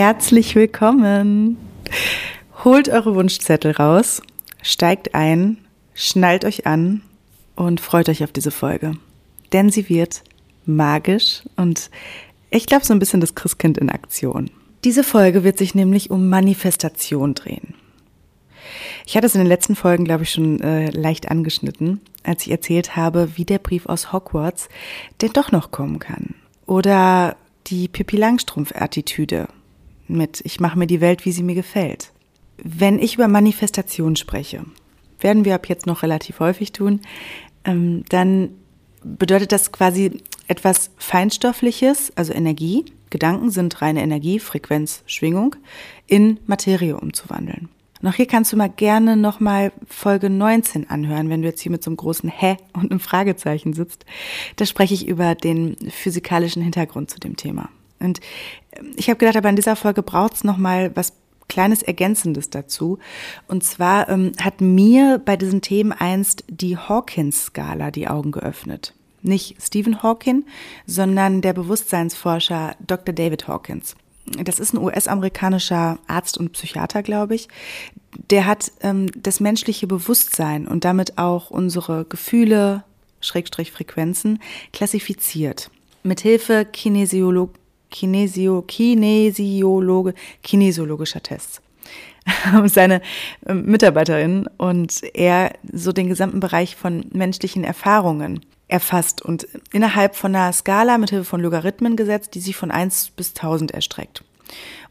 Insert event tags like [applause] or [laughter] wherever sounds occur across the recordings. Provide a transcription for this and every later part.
Herzlich willkommen. Holt eure Wunschzettel raus, steigt ein, schnallt euch an und freut euch auf diese Folge. Denn sie wird magisch und ich glaube so ein bisschen das Christkind in Aktion. Diese Folge wird sich nämlich um Manifestation drehen. Ich hatte es in den letzten Folgen, glaube ich, schon äh, leicht angeschnitten, als ich erzählt habe, wie der Brief aus Hogwarts denn doch noch kommen kann. Oder die Pippi Langstrumpf-Attitüde mit Ich mache mir die Welt, wie sie mir gefällt. Wenn ich über Manifestation spreche, werden wir ab jetzt noch relativ häufig tun, ähm, dann bedeutet das quasi etwas Feinstoffliches, also Energie, Gedanken sind reine Energie, Frequenz, Schwingung, in Materie umzuwandeln. Auch hier kannst du mal gerne nochmal Folge 19 anhören, wenn du jetzt hier mit so einem großen Hä und einem Fragezeichen sitzt. Da spreche ich über den physikalischen Hintergrund zu dem Thema. Und ähm, ich habe gedacht, aber in dieser Folge braucht es nochmal was kleines Ergänzendes dazu. Und zwar ähm, hat mir bei diesen Themen einst die Hawkins-Skala die Augen geöffnet. Nicht Stephen Hawking, sondern der Bewusstseinsforscher Dr. David Hawkins. Das ist ein US-amerikanischer Arzt und Psychiater, glaube ich. Der hat ähm, das menschliche Bewusstsein und damit auch unsere Gefühle, Schrägstrich Frequenzen, klassifiziert. Mithilfe Kinesiolog Kinesio, Kinesiologe, kinesiologischer Tests. [laughs] Seine ähm, Mitarbeiterin und er so den gesamten Bereich von menschlichen Erfahrungen erfasst und innerhalb von einer Skala mit Hilfe von Logarithmen gesetzt, die sich von 1 bis 1000 erstreckt.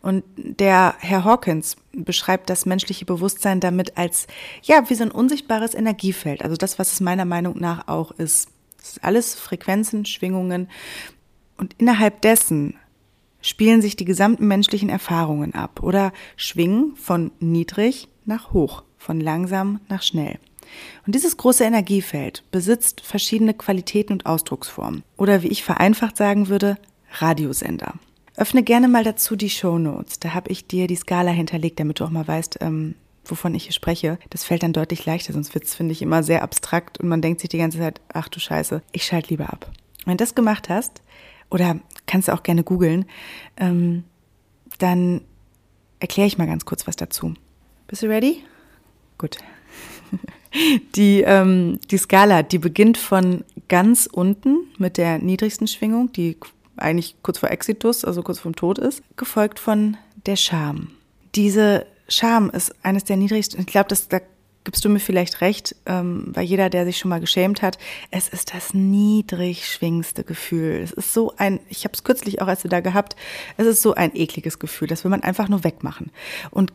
Und der Herr Hawkins beschreibt das menschliche Bewusstsein damit als, ja, wie so ein unsichtbares Energiefeld. Also das, was es meiner Meinung nach auch ist. Das ist alles Frequenzen, Schwingungen. Und innerhalb dessen spielen sich die gesamten menschlichen Erfahrungen ab oder schwingen von niedrig nach hoch, von langsam nach schnell. Und dieses große Energiefeld besitzt verschiedene Qualitäten und Ausdrucksformen oder wie ich vereinfacht sagen würde, Radiosender. Öffne gerne mal dazu die Show Notes. Da habe ich dir die Skala hinterlegt, damit du auch mal weißt, ähm, wovon ich hier spreche. Das fällt dann deutlich leichter, sonst wird es, finde ich, immer sehr abstrakt und man denkt sich die ganze Zeit, ach du Scheiße, ich schalte lieber ab. Wenn du das gemacht hast, oder kannst du auch gerne googeln, ähm, dann erkläre ich mal ganz kurz was dazu. Bist du ready? Gut. [laughs] Die, ähm, die Skala, die beginnt von ganz unten mit der niedrigsten Schwingung, die eigentlich kurz vor Exitus, also kurz vorm Tod ist, gefolgt von der Scham. Diese Scham ist eines der niedrigsten, ich glaube, da gibst du mir vielleicht recht, ähm, weil jeder, der sich schon mal geschämt hat, es ist das niedrig schwingendste Gefühl. Es ist so ein, ich habe es kürzlich auch als du da gehabt, es ist so ein ekliges Gefühl, das will man einfach nur wegmachen. Und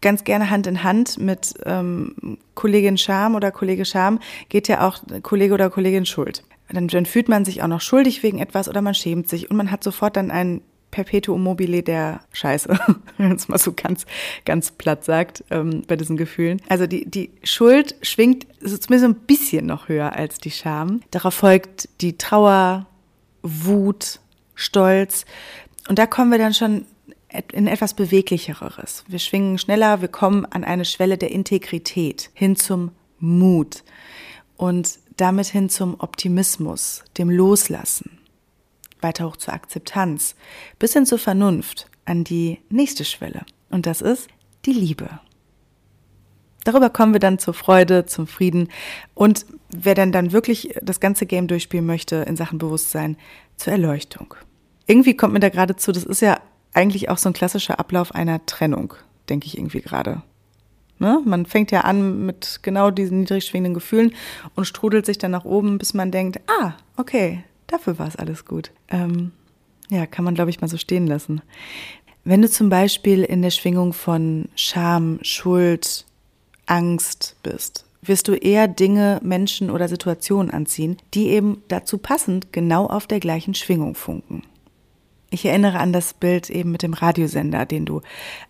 ganz gerne Hand in Hand mit ähm, Kollegin Scham oder Kollege Scham geht ja auch Kollege oder Kollegin Schuld. Dann, dann fühlt man sich auch noch schuldig wegen etwas oder man schämt sich und man hat sofort dann ein Perpetuum mobile der Scheiße, [laughs] wenn man es mal so ganz, ganz platt sagt, ähm, bei diesen Gefühlen. Also die, die Schuld schwingt so zumindest ein bisschen noch höher als die Scham. Darauf folgt die Trauer, Wut, Stolz. Und da kommen wir dann schon in etwas Beweglicheres. Wir schwingen schneller, wir kommen an eine Schwelle der Integrität hin zum Mut und damit hin zum Optimismus, dem Loslassen weiter hoch zur Akzeptanz, bis hin zur Vernunft an die nächste Schwelle. Und das ist die Liebe. Darüber kommen wir dann zur Freude, zum Frieden und wer denn dann wirklich das ganze Game durchspielen möchte in Sachen Bewusstsein, zur Erleuchtung. Irgendwie kommt mir da gerade zu, das ist ja eigentlich auch so ein klassischer Ablauf einer Trennung, denke ich irgendwie gerade. Ne? Man fängt ja an mit genau diesen niedrig schwingenden Gefühlen und strudelt sich dann nach oben, bis man denkt, ah, okay, dafür war es alles gut. Ähm, ja, kann man, glaube ich, mal so stehen lassen. Wenn du zum Beispiel in der Schwingung von Scham, Schuld, Angst bist, wirst du eher Dinge, Menschen oder Situationen anziehen, die eben dazu passend genau auf der gleichen Schwingung funken. Ich erinnere an das Bild eben mit dem Radiosender, den du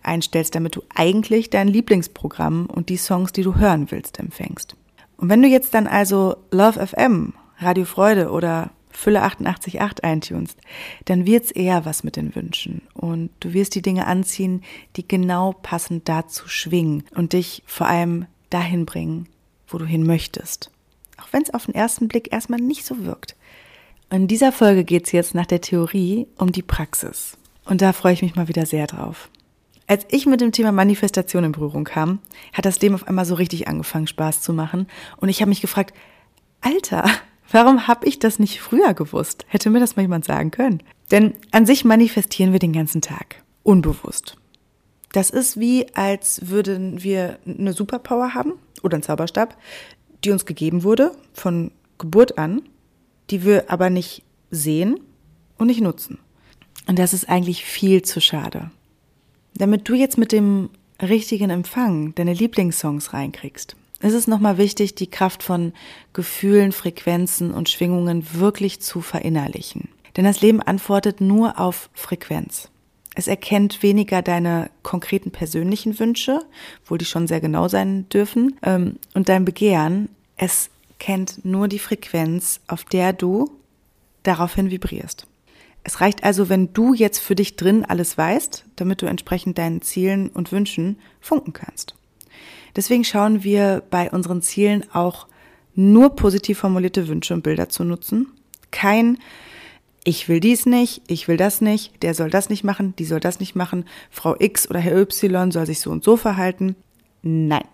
einstellst, damit du eigentlich dein Lieblingsprogramm und die Songs, die du hören willst, empfängst. Und wenn du jetzt dann also Love FM, Radio Freude oder Fülle 88.8 eintunst, dann wird's eher was mit den Wünschen. Und du wirst die Dinge anziehen, die genau passend dazu schwingen und dich vor allem dahin bringen, wo du hin möchtest. Auch wenn es auf den ersten Blick erstmal nicht so wirkt. In dieser Folge geht's jetzt nach der Theorie um die Praxis. Und da freue ich mich mal wieder sehr drauf. Als ich mit dem Thema Manifestation in Berührung kam, hat das Leben auf einmal so richtig angefangen, Spaß zu machen. Und ich habe mich gefragt, Alter, warum habe ich das nicht früher gewusst? Hätte mir das mal jemand sagen können? Denn an sich manifestieren wir den ganzen Tag, unbewusst. Das ist wie, als würden wir eine Superpower haben oder einen Zauberstab, die uns gegeben wurde von Geburt an, die wir aber nicht sehen und nicht nutzen. Und das ist eigentlich viel zu schade. Damit du jetzt mit dem richtigen Empfang deine Lieblingssongs reinkriegst, ist es nochmal wichtig, die Kraft von Gefühlen, Frequenzen und Schwingungen wirklich zu verinnerlichen. Denn das Leben antwortet nur auf Frequenz. Es erkennt weniger deine konkreten persönlichen Wünsche, obwohl die schon sehr genau sein dürfen, ähm, und dein Begehren. Es kennt nur die Frequenz, auf der du daraufhin vibrierst. Es reicht also, wenn du jetzt für dich drin alles weißt, damit du entsprechend deinen Zielen und Wünschen funken kannst. Deswegen schauen wir bei unseren Zielen auch nur positiv formulierte Wünsche und Bilder zu nutzen. Kein ich will dies nicht, ich will das nicht, der soll das nicht machen, die soll das nicht machen, Frau X oder Herr Y soll sich so und so verhalten. Nein,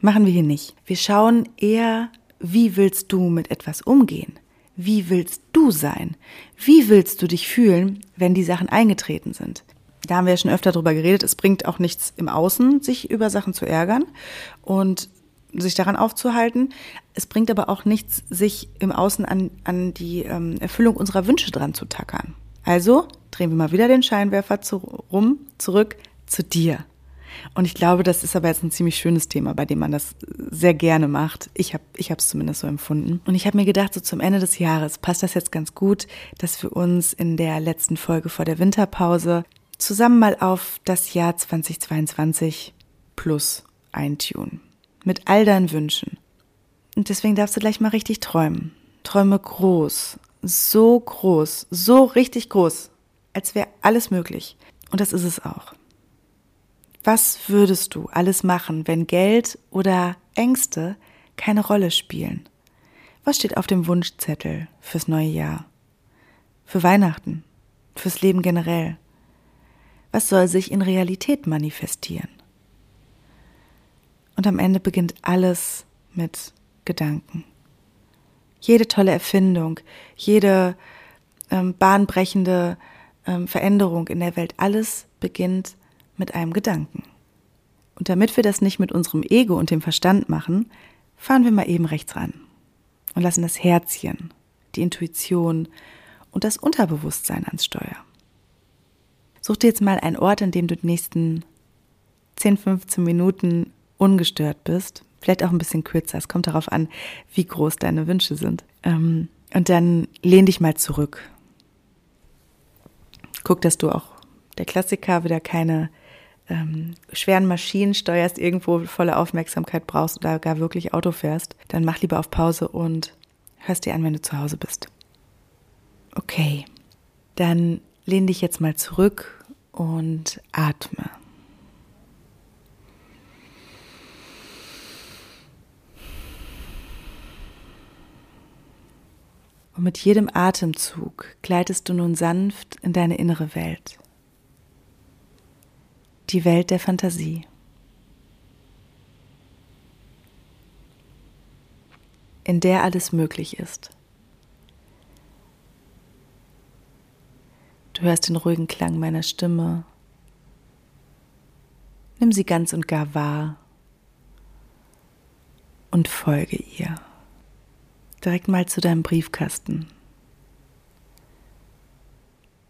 machen wir hier nicht. Wir schauen eher, wie willst du mit etwas umgehen? Wie willst du sein? Wie willst du dich fühlen, wenn die Sachen eingetreten sind? Da haben wir ja schon öfter drüber geredet. Es bringt auch nichts im Außen, sich über Sachen zu ärgern und sich daran aufzuhalten. Es bringt aber auch nichts, sich im Außen an, an die ähm, Erfüllung unserer Wünsche dran zu tackern. Also drehen wir mal wieder den Scheinwerfer zu, rum, zurück zu dir. Und ich glaube, das ist aber jetzt ein ziemlich schönes Thema, bei dem man das sehr gerne macht. Ich habe ich es zumindest so empfunden. Und ich habe mir gedacht, so zum Ende des Jahres passt das jetzt ganz gut, dass wir uns in der letzten Folge vor der Winterpause zusammen mal auf das Jahr 2022 plus eintun mit all deinen Wünschen. Und deswegen darfst du gleich mal richtig träumen. Träume groß, so groß, so richtig groß, als wäre alles möglich. Und das ist es auch. Was würdest du alles machen, wenn Geld oder Ängste keine Rolle spielen? Was steht auf dem Wunschzettel fürs neue Jahr? Für Weihnachten? Fürs Leben generell? Was soll sich in Realität manifestieren? Und am Ende beginnt alles mit Gedanken. Jede tolle Erfindung, jede ähm, bahnbrechende ähm, Veränderung in der Welt, alles beginnt mit einem Gedanken. Und damit wir das nicht mit unserem Ego und dem Verstand machen, fahren wir mal eben rechts ran und lassen das Herzchen, die Intuition und das Unterbewusstsein ans Steuer. Such dir jetzt mal einen Ort, in dem du die nächsten 10, 15 Minuten ungestört bist, vielleicht auch ein bisschen kürzer, es kommt darauf an, wie groß deine Wünsche sind. Ähm, und dann lehn dich mal zurück. Guck, dass du auch der Klassiker wieder keine ähm, schweren Maschinen steuerst, irgendwo volle Aufmerksamkeit brauchst oder gar wirklich Auto fährst. Dann mach lieber auf Pause und hörst dir an, wenn du zu Hause bist. Okay, dann lehn dich jetzt mal zurück und atme. Und mit jedem Atemzug gleitest du nun sanft in deine innere Welt. Die Welt der Fantasie. In der alles möglich ist. Du hörst den ruhigen Klang meiner Stimme. Nimm sie ganz und gar wahr und folge ihr direkt mal zu deinem Briefkasten.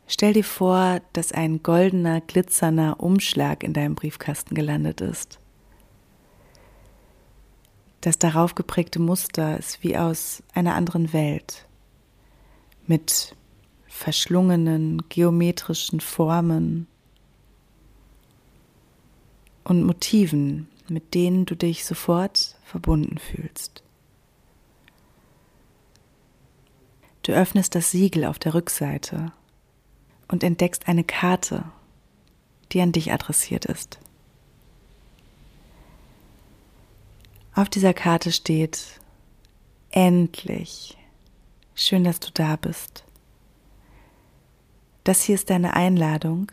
Stell dir vor, dass ein goldener, glitzernder Umschlag in deinem Briefkasten gelandet ist. Das darauf geprägte Muster ist wie aus einer anderen Welt, mit verschlungenen geometrischen Formen und Motiven, mit denen du dich sofort verbunden fühlst. Du öffnest das Siegel auf der Rückseite und entdeckst eine Karte, die an dich adressiert ist. Auf dieser Karte steht Endlich. Schön, dass du da bist. Das hier ist deine Einladung,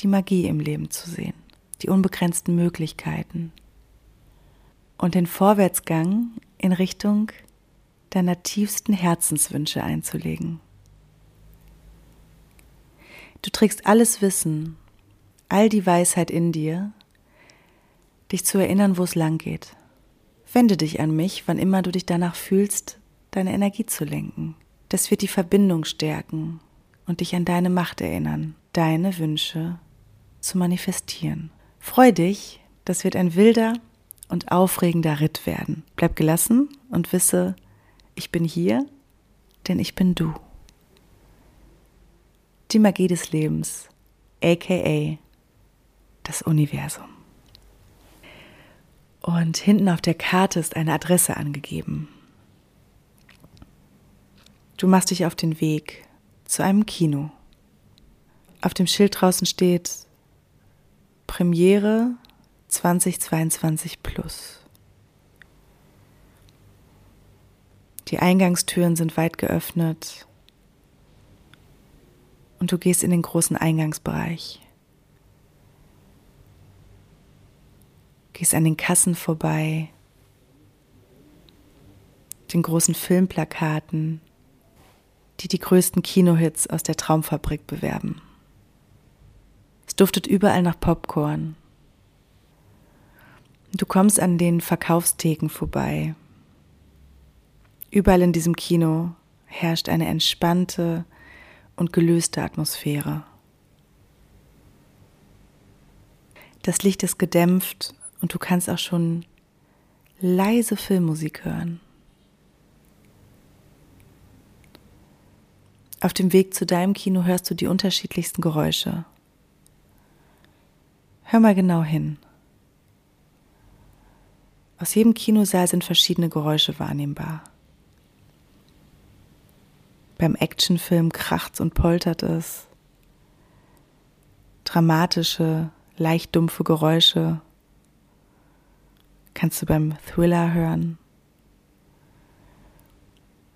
die Magie im Leben zu sehen, die unbegrenzten Möglichkeiten und den Vorwärtsgang in Richtung deiner tiefsten Herzenswünsche einzulegen. Du trägst alles Wissen, all die Weisheit in dir, dich zu erinnern, wo es lang geht. Wende dich an mich, wann immer du dich danach fühlst, deine Energie zu lenken. Das wird die Verbindung stärken und dich an deine Macht erinnern, deine Wünsche zu manifestieren. Freu dich, das wird ein wilder und aufregender Ritt werden. Bleib gelassen und wisse, ich bin hier, denn ich bin du. Die Magie des Lebens, aka das Universum. Und hinten auf der Karte ist eine Adresse angegeben. Du machst dich auf den Weg zu einem Kino. Auf dem Schild draußen steht Premiere 2022 plus. Die Eingangstüren sind weit geöffnet und du gehst in den großen Eingangsbereich. Gehst an den Kassen vorbei, den großen Filmplakaten, die die größten Kinohits aus der Traumfabrik bewerben. Es duftet überall nach Popcorn. Du kommst an den Verkaufstheken vorbei. Überall in diesem Kino herrscht eine entspannte und gelöste Atmosphäre. Das Licht ist gedämpft und du kannst auch schon leise Filmmusik hören. Auf dem Weg zu deinem Kino hörst du die unterschiedlichsten Geräusche. Hör mal genau hin. Aus jedem Kinosaal sind verschiedene Geräusche wahrnehmbar. Beim Actionfilm kracht's und poltert es. Dramatische, leicht dumpfe Geräusche kannst du beim Thriller hören.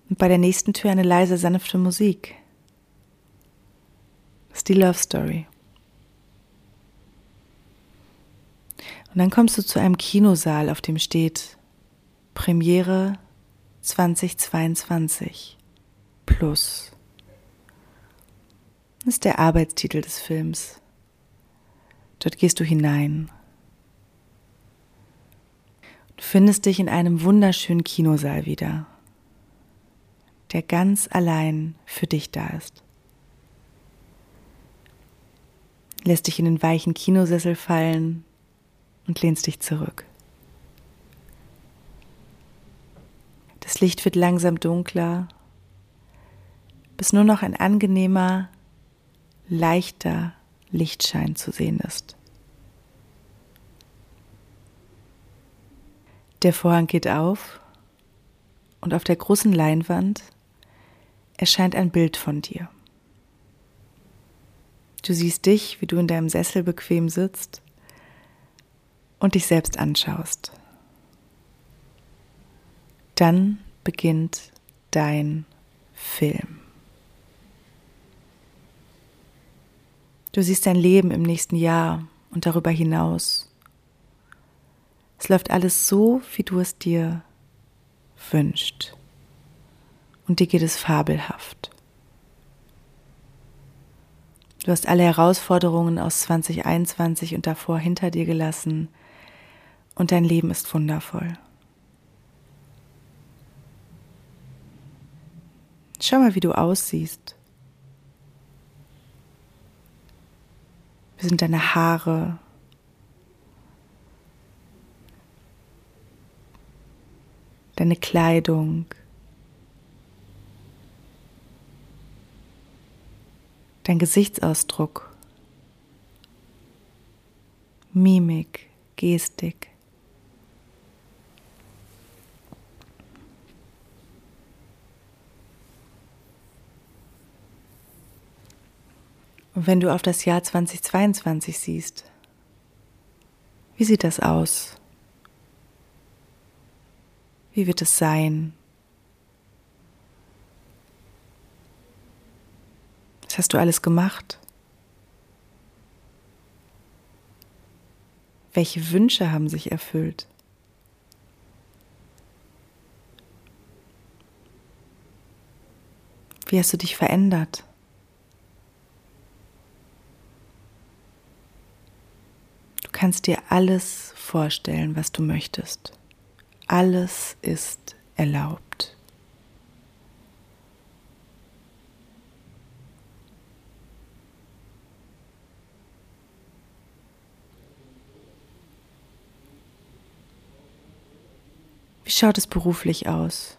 Und bei der nächsten Tür eine leise, sanfte Musik. Ist die Love Story. Und dann kommst du zu einem Kinosaal, auf dem steht Premiere 2022 Plus. Das ist der Arbeitstitel des Films. Dort gehst du hinein. Du findest dich in einem wunderschönen Kinosaal wieder, der ganz allein für dich da ist. Lässt dich in den weichen Kinosessel fallen, und lehnst dich zurück. Das Licht wird langsam dunkler, bis nur noch ein angenehmer, leichter Lichtschein zu sehen ist. Der Vorhang geht auf und auf der großen Leinwand erscheint ein Bild von dir. Du siehst dich, wie du in deinem Sessel bequem sitzt und dich selbst anschaust. Dann beginnt dein Film. Du siehst dein Leben im nächsten Jahr und darüber hinaus. Es läuft alles so, wie du es dir wünschst. Und dir geht es fabelhaft. Du hast alle Herausforderungen aus 2021 und davor hinter dir gelassen und dein Leben ist wundervoll. Schau mal, wie du aussiehst. Wie sind deine Haare? Deine Kleidung? Dein Gesichtsausdruck? Mimik, Gestik? Und wenn du auf das Jahr 2022 siehst, wie sieht das aus? Wie wird es sein? Hast du alles gemacht? Welche Wünsche haben sich erfüllt? Wie hast du dich verändert? Du kannst dir alles vorstellen, was du möchtest. Alles ist erlaubt. Wie schaut es beruflich aus?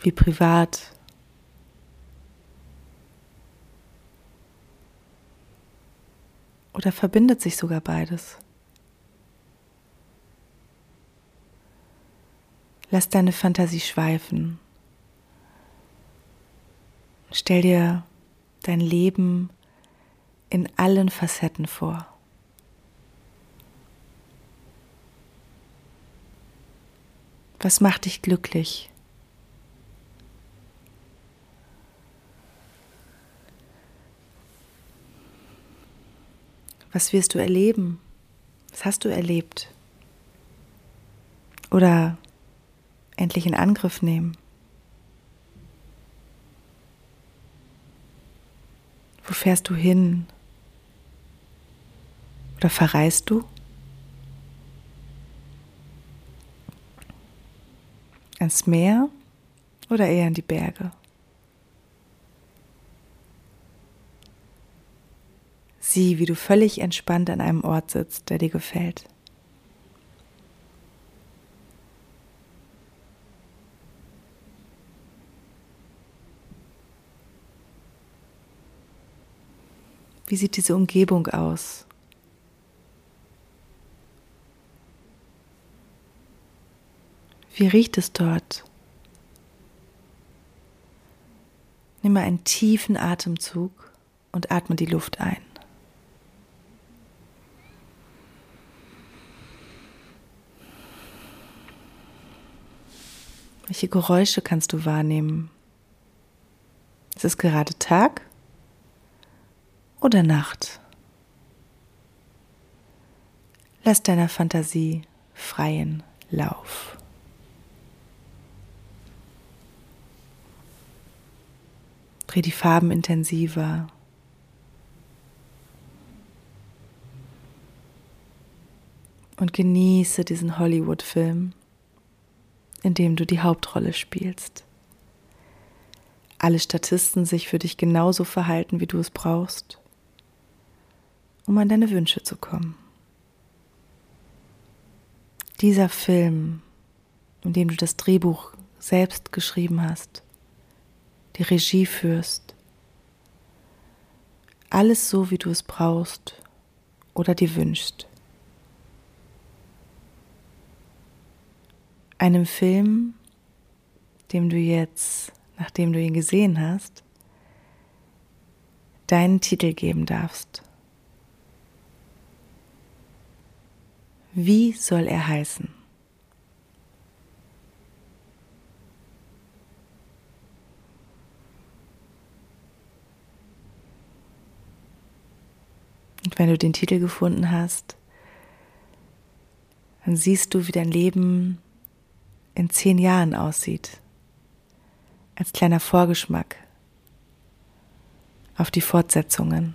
Wie privat? Oder verbindet sich sogar beides? Lass deine Fantasie schweifen. Stell dir dein Leben in allen Facetten vor. Was macht dich glücklich? Was wirst du erleben? Was hast du erlebt? Oder endlich in Angriff nehmen? Wo fährst du hin? Oder verreist du? Ans Meer oder eher in die Berge? Sieh, wie du völlig entspannt an einem Ort sitzt, der dir gefällt. Wie sieht diese Umgebung aus? Wie riecht es dort? Nimm mal einen tiefen Atemzug und atme die Luft ein. Welche Geräusche kannst du wahrnehmen? Ist es gerade Tag oder Nacht? Lass deiner Fantasie freien Lauf. Dreh die Farben intensiver. Und genieße diesen Hollywood-Film, in dem du die Hauptrolle spielst. Alle Statisten sich für dich genauso verhalten, wie du es brauchst, um an deine Wünsche zu kommen. Dieser Film, in dem du das Drehbuch selbst geschrieben hast, die Regie führst. Alles so, wie du es brauchst oder dir wünschst. Einem Film, dem du jetzt, nachdem du ihn gesehen hast, deinen Titel geben darfst. Wie soll er heißen? Und wenn du den Titel gefunden hast, dann siehst du, wie dein Leben in zehn Jahren aussieht. Als kleiner Vorgeschmack auf die Fortsetzungen.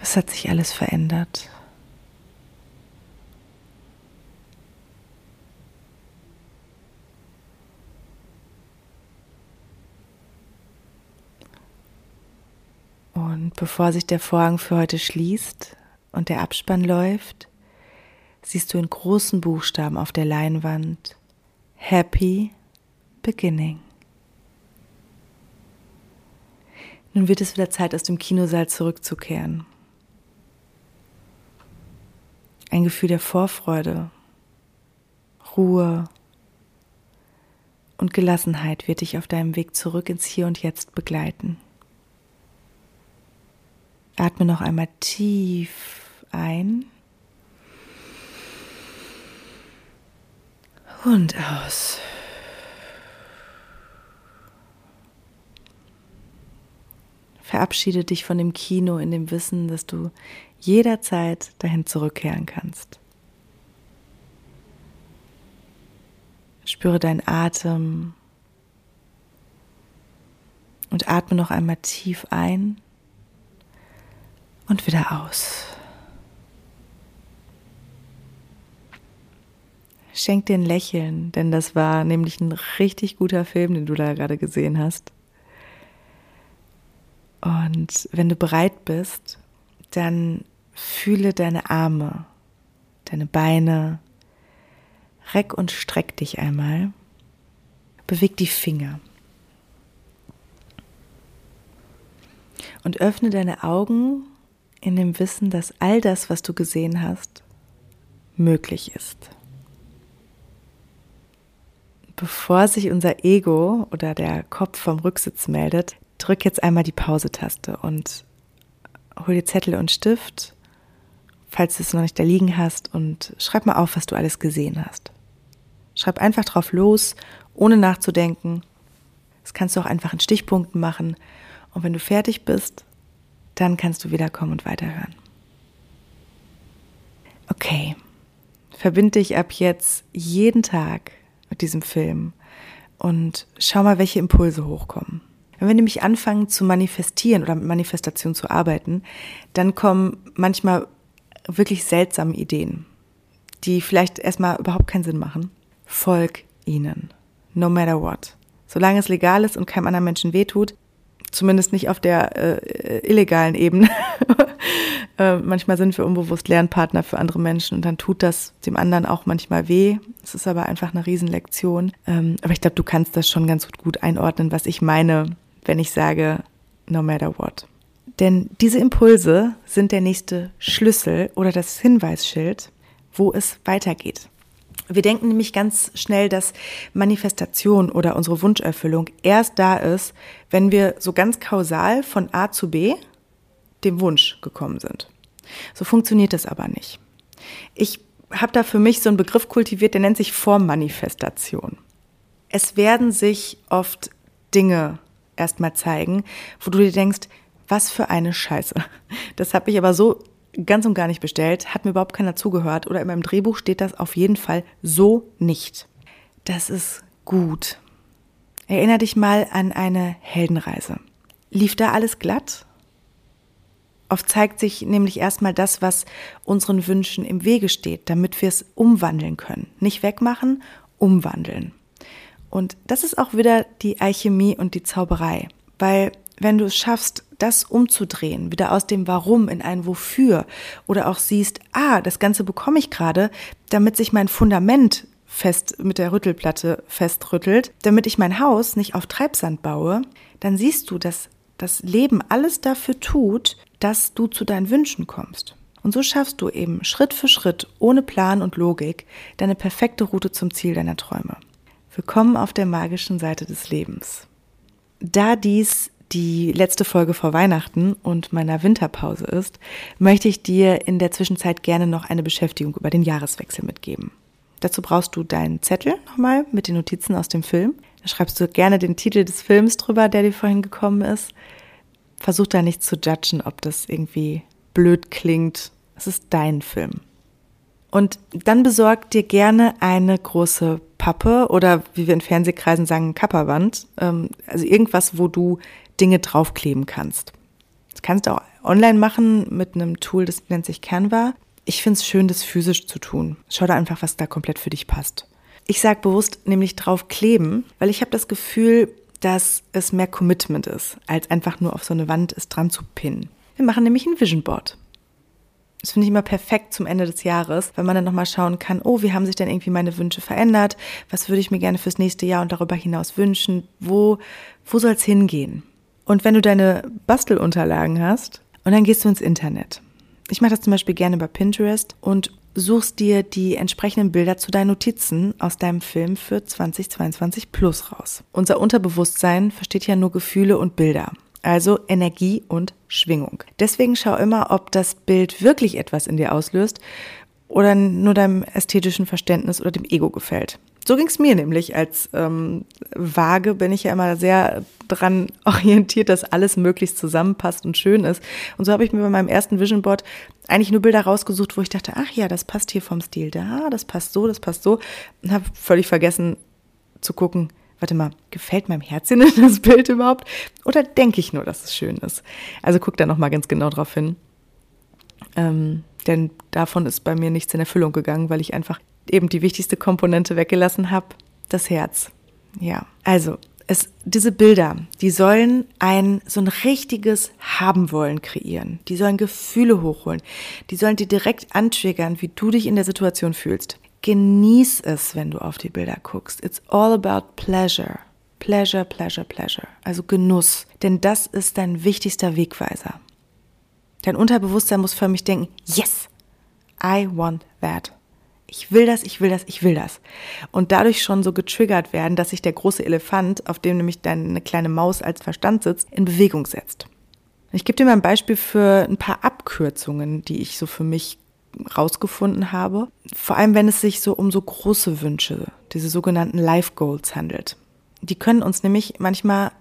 Was hat sich alles verändert? Und bevor sich der Vorhang für heute schließt und der Abspann läuft, siehst du in großen Buchstaben auf der Leinwand Happy Beginning. Nun wird es wieder Zeit, aus dem Kinosaal zurückzukehren. Ein Gefühl der Vorfreude, Ruhe und Gelassenheit wird dich auf deinem Weg zurück ins Hier und Jetzt begleiten. Atme noch einmal tief ein Und aus. Verabschiede dich von dem Kino in dem Wissen, dass du jederzeit dahin zurückkehren kannst. Spüre deinen Atem und atme noch einmal tief ein und wieder aus. Schenk dir ein Lächeln, denn das war nämlich ein richtig guter Film, den du da gerade gesehen hast. Und wenn du bereit bist, dann fühle deine Arme, deine Beine, reck und streck dich einmal, beweg die Finger und öffne deine Augen in dem Wissen, dass all das, was du gesehen hast, möglich ist. Bevor sich unser Ego oder der Kopf vom Rücksitz meldet, drück jetzt einmal die Pause-Taste und hol dir Zettel und Stift, falls du es noch nicht da liegen hast, und schreib mal auf, was du alles gesehen hast. Schreib einfach drauf los, ohne nachzudenken. Das kannst du auch einfach in Stichpunkten machen. Und wenn du fertig bist, dann kannst du wiederkommen und weiterhören. Okay, verbinde dich ab jetzt jeden Tag mit diesem Film und schau mal, welche Impulse hochkommen. Wenn wir nämlich anfangen zu manifestieren oder mit Manifestation zu arbeiten, dann kommen manchmal wirklich seltsame Ideen, die vielleicht erstmal überhaupt keinen Sinn machen. Folg ihnen. No matter what. Solange es legal ist und keinem anderen Menschen wehtut, zumindest nicht auf der äh, illegalen Ebene. [laughs] äh, manchmal sind wir unbewusst Lernpartner für andere Menschen und dann tut das dem anderen auch manchmal weh. Es ist aber einfach eine Riesenlektion. Ähm, aber ich glaube, du kannst das schon ganz gut einordnen, was ich meine, wenn ich sage, no matter what. Denn diese Impulse sind der nächste Schlüssel oder das Hinweisschild, wo es weitergeht. Wir denken nämlich ganz schnell, dass Manifestation oder unsere Wunscherfüllung erst da ist, wenn wir so ganz kausal von A zu B dem Wunsch gekommen sind. So funktioniert es aber nicht. Ich habe da für mich so einen Begriff kultiviert, der nennt sich Formmanifestation. Es werden sich oft Dinge erstmal zeigen, wo du dir denkst, was für eine Scheiße. Das habe ich aber so ganz und gar nicht bestellt, hat mir überhaupt keiner zugehört oder in meinem Drehbuch steht das auf jeden Fall so nicht. Das ist gut. Erinner dich mal an eine Heldenreise. Lief da alles glatt? Oft zeigt sich nämlich erstmal das, was unseren Wünschen im Wege steht, damit wir es umwandeln können. Nicht wegmachen, umwandeln. Und das ist auch wieder die Alchemie und die Zauberei. Weil wenn du es schaffst, das umzudrehen, wieder aus dem Warum in ein Wofür oder auch siehst, ah, das Ganze bekomme ich gerade, damit sich mein Fundament fest mit der Rüttelplatte festrüttelt, damit ich mein Haus nicht auf Treibsand baue, dann siehst du, dass das Leben alles dafür tut, dass du zu deinen Wünschen kommst. Und so schaffst du eben Schritt für Schritt, ohne Plan und Logik, deine perfekte Route zum Ziel deiner Träume. Willkommen auf der magischen Seite des Lebens. Da dies die letzte Folge vor Weihnachten und meiner Winterpause ist, möchte ich dir in der Zwischenzeit gerne noch eine Beschäftigung über den Jahreswechsel mitgeben. Dazu brauchst du deinen Zettel nochmal mit den Notizen aus dem Film. Da schreibst du gerne den Titel des Films drüber, der dir vorhin gekommen ist. Versuch da nicht zu judgen, ob das irgendwie blöd klingt. Es ist dein Film. Und dann besorg dir gerne eine große Pappe oder wie wir in Fernsehkreisen sagen, Kapperwand. Ähm, also irgendwas, wo du Dinge draufkleben kannst. Das kannst du auch online machen mit einem Tool, das nennt sich Canva. Ich finde es schön, das physisch zu tun. Schau da einfach, was da komplett für dich passt. Ich sage bewusst nämlich draufkleben, weil ich habe das Gefühl, dass es mehr Commitment ist, als einfach nur auf so eine Wand es dran zu pinnen. Wir machen nämlich ein Vision Board. Das finde ich immer perfekt zum Ende des Jahres, weil man dann nochmal schauen kann, oh, wie haben sich denn irgendwie meine Wünsche verändert? Was würde ich mir gerne fürs nächste Jahr und darüber hinaus wünschen? Wo, wo soll es hingehen? Und wenn du deine Bastelunterlagen hast und dann gehst du ins Internet. Ich mache das zum Beispiel gerne bei Pinterest und suchst dir die entsprechenden Bilder zu deinen Notizen aus deinem Film für 2022 plus raus. Unser Unterbewusstsein versteht ja nur Gefühle und Bilder, also Energie und Schwingung. Deswegen schau immer, ob das Bild wirklich etwas in dir auslöst oder nur deinem ästhetischen Verständnis oder dem Ego gefällt. So ging es mir nämlich. Als ähm, Waage bin ich ja immer sehr dran [laughs] orientiert, dass alles möglichst zusammenpasst und schön ist. Und so habe ich mir bei meinem ersten Vision Board eigentlich nur Bilder rausgesucht, wo ich dachte, ach ja, das passt hier vom Stil da, das passt so, das passt so. Und habe völlig vergessen zu gucken, warte mal, gefällt meinem Herzchen [laughs] das Bild überhaupt? Oder denke ich nur, dass es schön ist? Also guck da nochmal ganz genau drauf hin. Ähm, denn davon ist bei mir nichts in Erfüllung gegangen, weil ich einfach eben die wichtigste Komponente weggelassen habe, das Herz. Ja, also es, diese Bilder, die sollen ein so ein richtiges haben wollen kreieren. Die sollen Gefühle hochholen. Die sollen dir direkt antriggern, wie du dich in der Situation fühlst. Genieß es, wenn du auf die Bilder guckst. It's all about pleasure. Pleasure, pleasure, pleasure. Also Genuss. Denn das ist dein wichtigster Wegweiser. Dein Unterbewusstsein muss für mich denken, yes, I want that. Ich will das, ich will das, ich will das. Und dadurch schon so getriggert werden, dass sich der große Elefant, auf dem nämlich deine kleine Maus als Verstand sitzt, in Bewegung setzt. Ich gebe dir mal ein Beispiel für ein paar Abkürzungen, die ich so für mich rausgefunden habe. Vor allem, wenn es sich so um so große Wünsche, diese sogenannten Life Goals handelt. Die können uns nämlich manchmal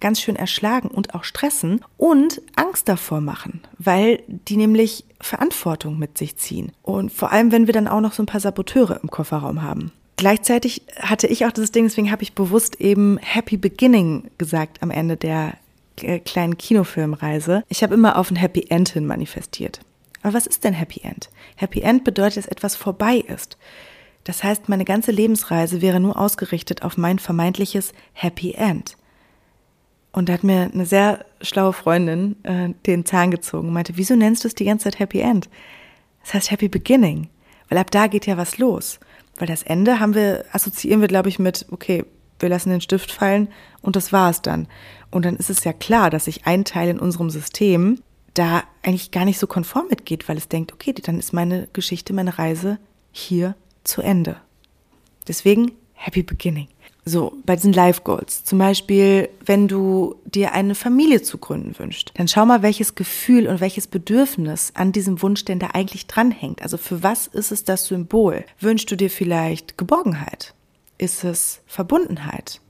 ganz schön erschlagen und auch stressen und Angst davor machen, weil die nämlich Verantwortung mit sich ziehen. Und vor allem, wenn wir dann auch noch so ein paar Saboteure im Kofferraum haben. Gleichzeitig hatte ich auch dieses Ding, deswegen habe ich bewusst eben Happy Beginning gesagt am Ende der äh, kleinen Kinofilmreise. Ich habe immer auf ein Happy End hin manifestiert. Aber was ist denn Happy End? Happy End bedeutet, dass etwas vorbei ist. Das heißt, meine ganze Lebensreise wäre nur ausgerichtet auf mein vermeintliches Happy End. Und da hat mir eine sehr schlaue Freundin äh, den Zahn gezogen und meinte, wieso nennst du es die ganze Zeit Happy End? Das heißt Happy Beginning, weil ab da geht ja was los. Weil das Ende haben wir, assoziieren wir, glaube ich, mit, okay, wir lassen den Stift fallen und das war es dann. Und dann ist es ja klar, dass sich ein Teil in unserem System da eigentlich gar nicht so konform mitgeht, weil es denkt, okay, dann ist meine Geschichte, meine Reise hier zu Ende. Deswegen Happy Beginning. So, bei diesen Life Goals. Zum Beispiel, wenn du dir eine Familie zu gründen wünschst, dann schau mal, welches Gefühl und welches Bedürfnis an diesem Wunsch denn da eigentlich dranhängt. Also für was ist es das Symbol? Wünschst du dir vielleicht Geborgenheit? Ist es Verbundenheit?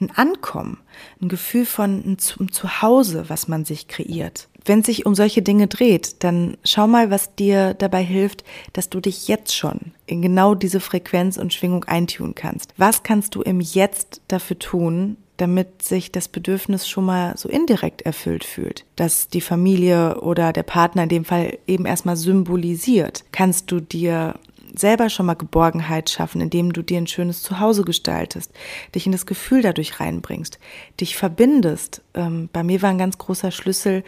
Ein Ankommen? Ein Gefühl von einem Zuhause, was man sich kreiert? Wenn es sich um solche Dinge dreht, dann schau mal, was dir dabei hilft, dass du dich jetzt schon in genau diese Frequenz und Schwingung eintun kannst. Was kannst du im Jetzt dafür tun, damit sich das Bedürfnis schon mal so indirekt erfüllt fühlt, dass die Familie oder der Partner in dem Fall eben erstmal symbolisiert. Kannst du dir selber schon mal Geborgenheit schaffen, indem du dir ein schönes Zuhause gestaltest, dich in das Gefühl dadurch reinbringst, dich verbindest. Ähm, bei mir war ein ganz großer Schlüssel,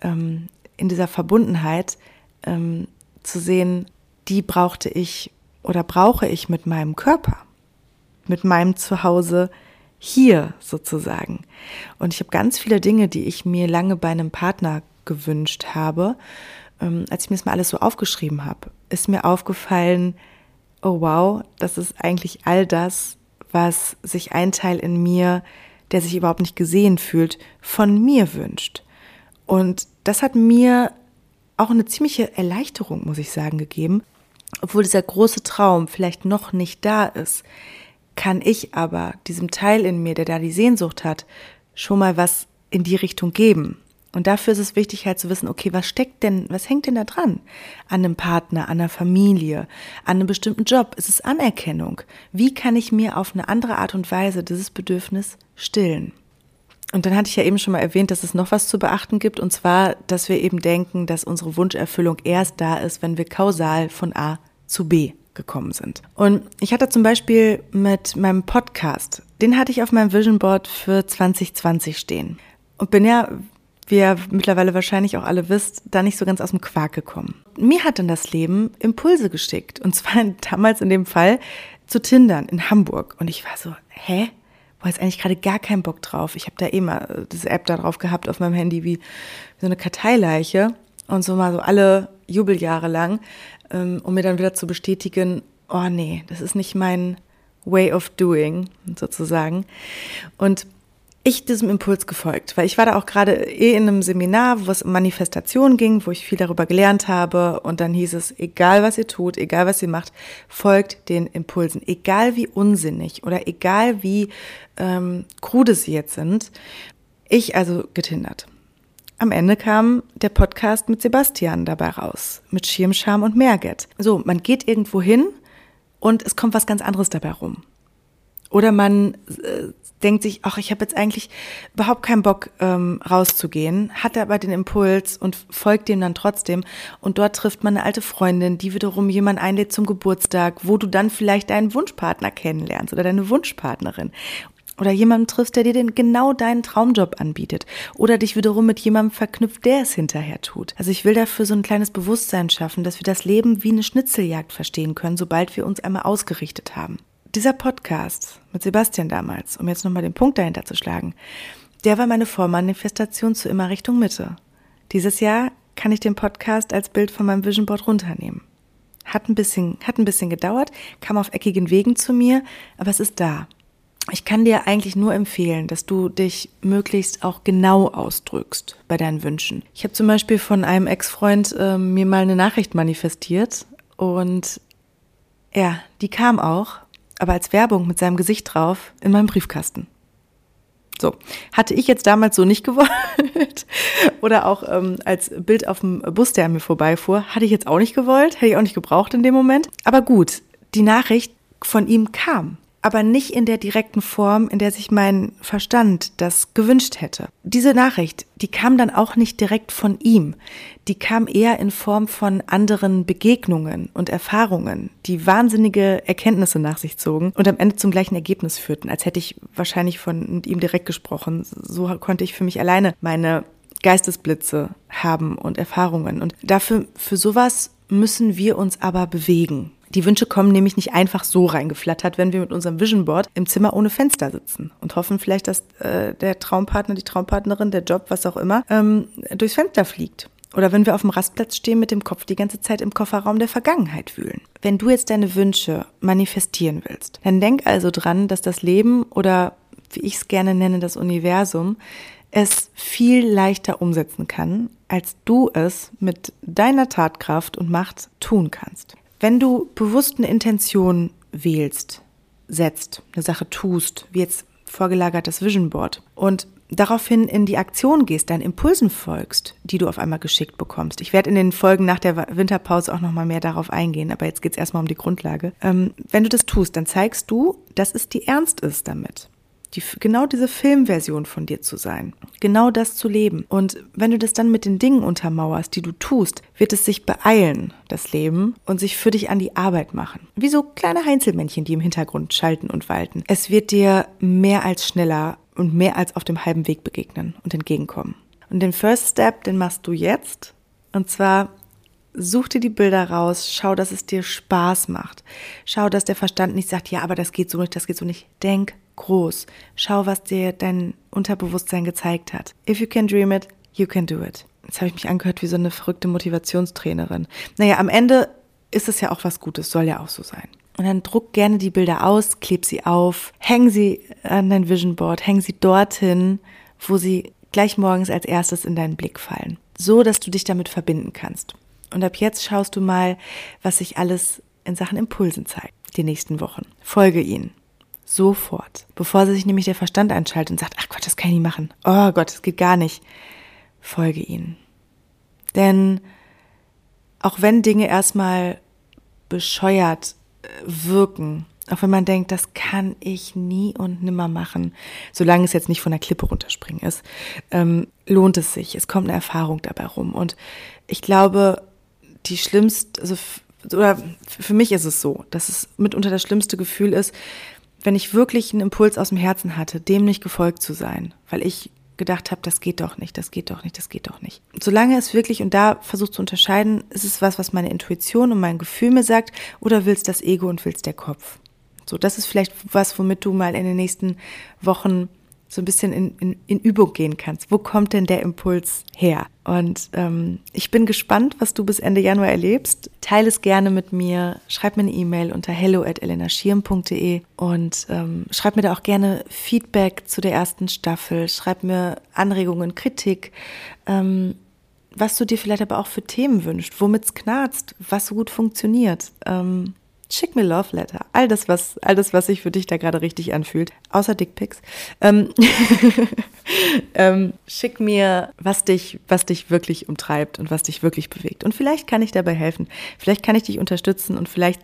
ähm, in dieser Verbundenheit ähm, zu sehen, die brauchte ich oder brauche ich mit meinem Körper, mit meinem Zuhause hier sozusagen. Und ich habe ganz viele Dinge, die ich mir lange bei einem Partner gewünscht habe. Ähm, als ich mir das mal alles so aufgeschrieben habe, ist mir aufgefallen, oh wow, das ist eigentlich all das, was sich ein Teil in mir, der sich überhaupt nicht gesehen fühlt, von mir wünscht. Und das hat mir auch eine ziemliche Erleichterung, muss ich sagen, gegeben. Obwohl dieser große Traum vielleicht noch nicht da ist, kann ich aber diesem Teil in mir, der da die Sehnsucht hat, schon mal was in die Richtung geben. Und dafür ist es wichtig halt zu wissen, okay, was steckt denn, was hängt denn da dran? An einem Partner, an einer Familie, an einem bestimmten Job? Ist es Anerkennung? Wie kann ich mir auf eine andere Art und Weise dieses Bedürfnis stillen? Und dann hatte ich ja eben schon mal erwähnt, dass es noch was zu beachten gibt, und zwar, dass wir eben denken, dass unsere Wunscherfüllung erst da ist, wenn wir kausal von A zu B gekommen sind. Und ich hatte zum Beispiel mit meinem Podcast, den hatte ich auf meinem Vision Board für 2020 stehen. Und bin ja, wie ihr mittlerweile wahrscheinlich auch alle wisst, da nicht so ganz aus dem Quark gekommen. Mir hat dann das Leben Impulse geschickt. Und zwar [laughs] damals in dem Fall zu Tindern in Hamburg. Und ich war so, hä? boah, jetzt eigentlich gerade gar keinen Bock drauf. Ich habe da eh mal äh, diese App da drauf gehabt auf meinem Handy wie, wie so eine Karteileiche und so mal so alle Jubeljahre lang, ähm, um mir dann wieder zu bestätigen, oh nee, das ist nicht mein way of doing sozusagen. Und ich diesem Impuls gefolgt, weil ich war da auch gerade eh in einem Seminar, wo es um Manifestation ging, wo ich viel darüber gelernt habe und dann hieß es, egal was ihr tut, egal was ihr macht, folgt den Impulsen, egal wie unsinnig oder egal wie ähm, krude sie jetzt sind. Ich also getindert. Am Ende kam der Podcast mit Sebastian dabei raus, mit Schirmscham und Merget. So, man geht irgendwo hin und es kommt was ganz anderes dabei rum. Oder man äh, denkt sich, ach, ich habe jetzt eigentlich überhaupt keinen Bock ähm, rauszugehen, hat aber den Impuls und folgt dem dann trotzdem. Und dort trifft man eine alte Freundin, die wiederum jemand einlädt zum Geburtstag, wo du dann vielleicht deinen Wunschpartner kennenlernst oder deine Wunschpartnerin. Oder jemanden triffst, der dir den genau deinen Traumjob anbietet. Oder dich wiederum mit jemandem verknüpft, der es hinterher tut. Also ich will dafür so ein kleines Bewusstsein schaffen, dass wir das Leben wie eine Schnitzeljagd verstehen können, sobald wir uns einmal ausgerichtet haben dieser Podcast mit Sebastian damals, um jetzt nochmal den Punkt dahinter zu schlagen, der war meine Vormanifestation zu immer Richtung Mitte. Dieses Jahr kann ich den Podcast als Bild von meinem Vision Board runternehmen. Hat ein bisschen, hat ein bisschen gedauert, kam auf eckigen Wegen zu mir, aber es ist da. Ich kann dir eigentlich nur empfehlen, dass du dich möglichst auch genau ausdrückst bei deinen Wünschen. Ich habe zum Beispiel von einem Ex-Freund äh, mir mal eine Nachricht manifestiert und ja, die kam auch aber als Werbung mit seinem Gesicht drauf in meinem Briefkasten. So, hatte ich jetzt damals so nicht [laughs] gewollt. Oder auch ähm, als Bild auf dem Bus, der an mir vorbeifuhr, hatte ich jetzt auch nicht gewollt, hätte ich auch nicht gebraucht in dem Moment. Aber gut, die Nachricht von ihm kam aber nicht in der direkten Form, in der sich mein Verstand das gewünscht hätte. Diese Nachricht, die kam dann auch nicht direkt von ihm, die kam eher in Form von anderen Begegnungen und Erfahrungen, die wahnsinnige Erkenntnisse nach sich zogen und am Ende zum gleichen Ergebnis führten, als hätte ich wahrscheinlich von ihm direkt gesprochen. So konnte ich für mich alleine meine Geistesblitze haben und Erfahrungen. Und dafür, für sowas müssen wir uns aber bewegen. Die Wünsche kommen nämlich nicht einfach so reingeflattert, wenn wir mit unserem Vision Board im Zimmer ohne Fenster sitzen und hoffen vielleicht, dass äh, der Traumpartner, die Traumpartnerin, der Job, was auch immer, ähm, durchs Fenster fliegt. Oder wenn wir auf dem Rastplatz stehen mit dem Kopf die ganze Zeit im Kofferraum der Vergangenheit wühlen. Wenn du jetzt deine Wünsche manifestieren willst, dann denk also dran, dass das Leben oder wie ich es gerne nenne, das Universum, es viel leichter umsetzen kann, als du es mit deiner Tatkraft und Macht tun kannst. Wenn du bewusst eine Intention wählst, setzt, eine Sache tust, wie jetzt vorgelagertes Vision Board und daraufhin in die Aktion gehst, deinen Impulsen folgst, die du auf einmal geschickt bekommst. Ich werde in den Folgen nach der Winterpause auch nochmal mehr darauf eingehen, aber jetzt geht es erstmal um die Grundlage. Ähm, wenn du das tust, dann zeigst du, dass es dir ernst ist damit die, genau diese Filmversion von dir zu sein, genau das zu leben. Und wenn du das dann mit den Dingen untermauerst, die du tust, wird es sich beeilen, das Leben, und sich für dich an die Arbeit machen. Wie so kleine Heinzelmännchen, die im Hintergrund schalten und walten. Es wird dir mehr als schneller und mehr als auf dem halben Weg begegnen und entgegenkommen. Und den First Step, den machst du jetzt. Und zwar such dir die Bilder raus, schau, dass es dir Spaß macht. Schau, dass der Verstand nicht sagt, ja, aber das geht so nicht, das geht so nicht. Denk groß. Schau, was dir dein Unterbewusstsein gezeigt hat. If you can dream it, you can do it. Jetzt habe ich mich angehört wie so eine verrückte Motivationstrainerin. Naja, am Ende ist es ja auch was Gutes, soll ja auch so sein. Und dann druck gerne die Bilder aus, kleb sie auf, häng sie an dein Vision Board, häng sie dorthin, wo sie gleich morgens als erstes in deinen Blick fallen. So, dass du dich damit verbinden kannst. Und ab jetzt schaust du mal, was sich alles in Sachen Impulsen zeigt, die nächsten Wochen. Folge ihnen. Sofort. Bevor sich nämlich der Verstand einschaltet und sagt, ach Gott, das kann ich nicht machen. Oh Gott, das geht gar nicht. Folge ihnen. Denn auch wenn Dinge erstmal bescheuert äh, wirken, auch wenn man denkt, das kann ich nie und nimmer machen, solange es jetzt nicht von der Klippe runterspringen ist, ähm, lohnt es sich. Es kommt eine Erfahrung dabei rum. Und ich glaube, die schlimmste, also oder für mich ist es so, dass es mitunter das schlimmste Gefühl ist, wenn ich wirklich einen Impuls aus dem Herzen hatte, dem nicht gefolgt zu sein, weil ich gedacht habe, das geht doch nicht, das geht doch nicht, das geht doch nicht. Solange es wirklich, und da versucht zu unterscheiden, ist es was, was meine Intuition und mein Gefühl mir sagt, oder willst das Ego und willst der Kopf? So, das ist vielleicht was, womit du mal in den nächsten Wochen so ein bisschen in, in, in Übung gehen kannst. Wo kommt denn der Impuls her? Und ähm, ich bin gespannt, was du bis Ende Januar erlebst. Teile es gerne mit mir. Schreib mir eine E-Mail unter hello@elenaschirm.de und ähm, schreib mir da auch gerne Feedback zu der ersten Staffel. Schreib mir Anregungen, Kritik. Ähm, was du dir vielleicht aber auch für Themen wünschst, womit es knarzt, was so gut funktioniert. Ähm, schick mir Love Letter. All das, was, all das, was sich für dich da gerade richtig anfühlt. Außer Dickpics. Ähm, [laughs] ähm, schick mir, was dich, was dich wirklich umtreibt und was dich wirklich bewegt. Und vielleicht kann ich dabei helfen. Vielleicht kann ich dich unterstützen und vielleicht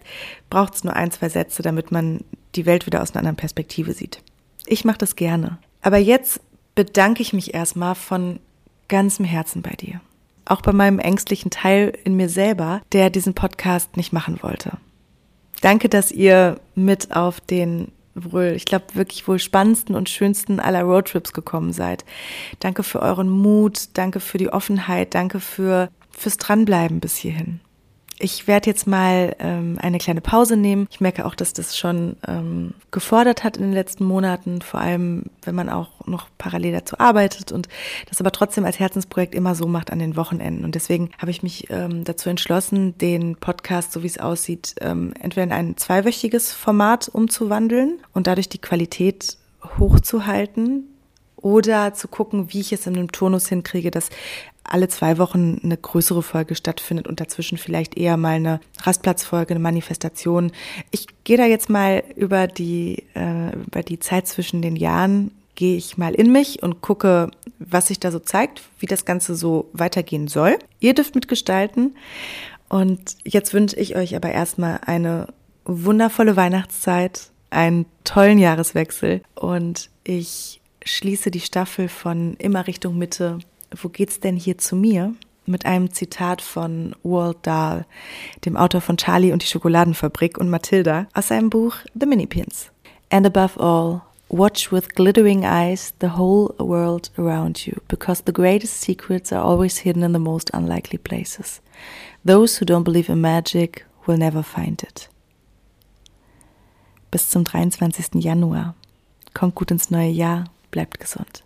braucht es nur ein, zwei Sätze, damit man die Welt wieder aus einer anderen Perspektive sieht. Ich mache das gerne. Aber jetzt bedanke ich mich erstmal von ganzem Herzen bei dir. Auch bei meinem ängstlichen Teil in mir selber, der diesen Podcast nicht machen wollte. Danke, dass ihr mit auf den wohl, ich glaube, wirklich wohl spannendsten und schönsten aller Roadtrips gekommen seid. Danke für euren Mut, danke für die Offenheit, danke für fürs Dranbleiben bis hierhin. Ich werde jetzt mal ähm, eine kleine Pause nehmen. Ich merke auch, dass das schon ähm, gefordert hat in den letzten Monaten, vor allem wenn man auch noch parallel dazu arbeitet und das aber trotzdem als Herzensprojekt immer so macht an den Wochenenden. Und deswegen habe ich mich ähm, dazu entschlossen, den Podcast, so wie es aussieht, ähm, entweder in ein zweiwöchiges Format umzuwandeln und dadurch die Qualität hochzuhalten oder zu gucken, wie ich es in einem Turnus hinkriege, dass alle zwei Wochen eine größere Folge stattfindet und dazwischen vielleicht eher mal eine Rastplatzfolge, eine Manifestation. Ich gehe da jetzt mal über die, äh, über die Zeit zwischen den Jahren, gehe ich mal in mich und gucke, was sich da so zeigt, wie das Ganze so weitergehen soll. Ihr dürft mitgestalten. Und jetzt wünsche ich euch aber erstmal eine wundervolle Weihnachtszeit, einen tollen Jahreswechsel und ich schließe die Staffel von immer Richtung Mitte wo geht's denn hier zu mir? Mit einem Zitat von Walt Dahl, dem Autor von Charlie und die Schokoladenfabrik und Matilda, aus seinem Buch The Minipins. And above all, watch with glittering eyes the whole world around you, because the greatest secrets are always hidden in the most unlikely places. Those who don't believe in magic will never find it. Bis zum 23. Januar. Kommt gut ins neue Jahr, bleibt gesund.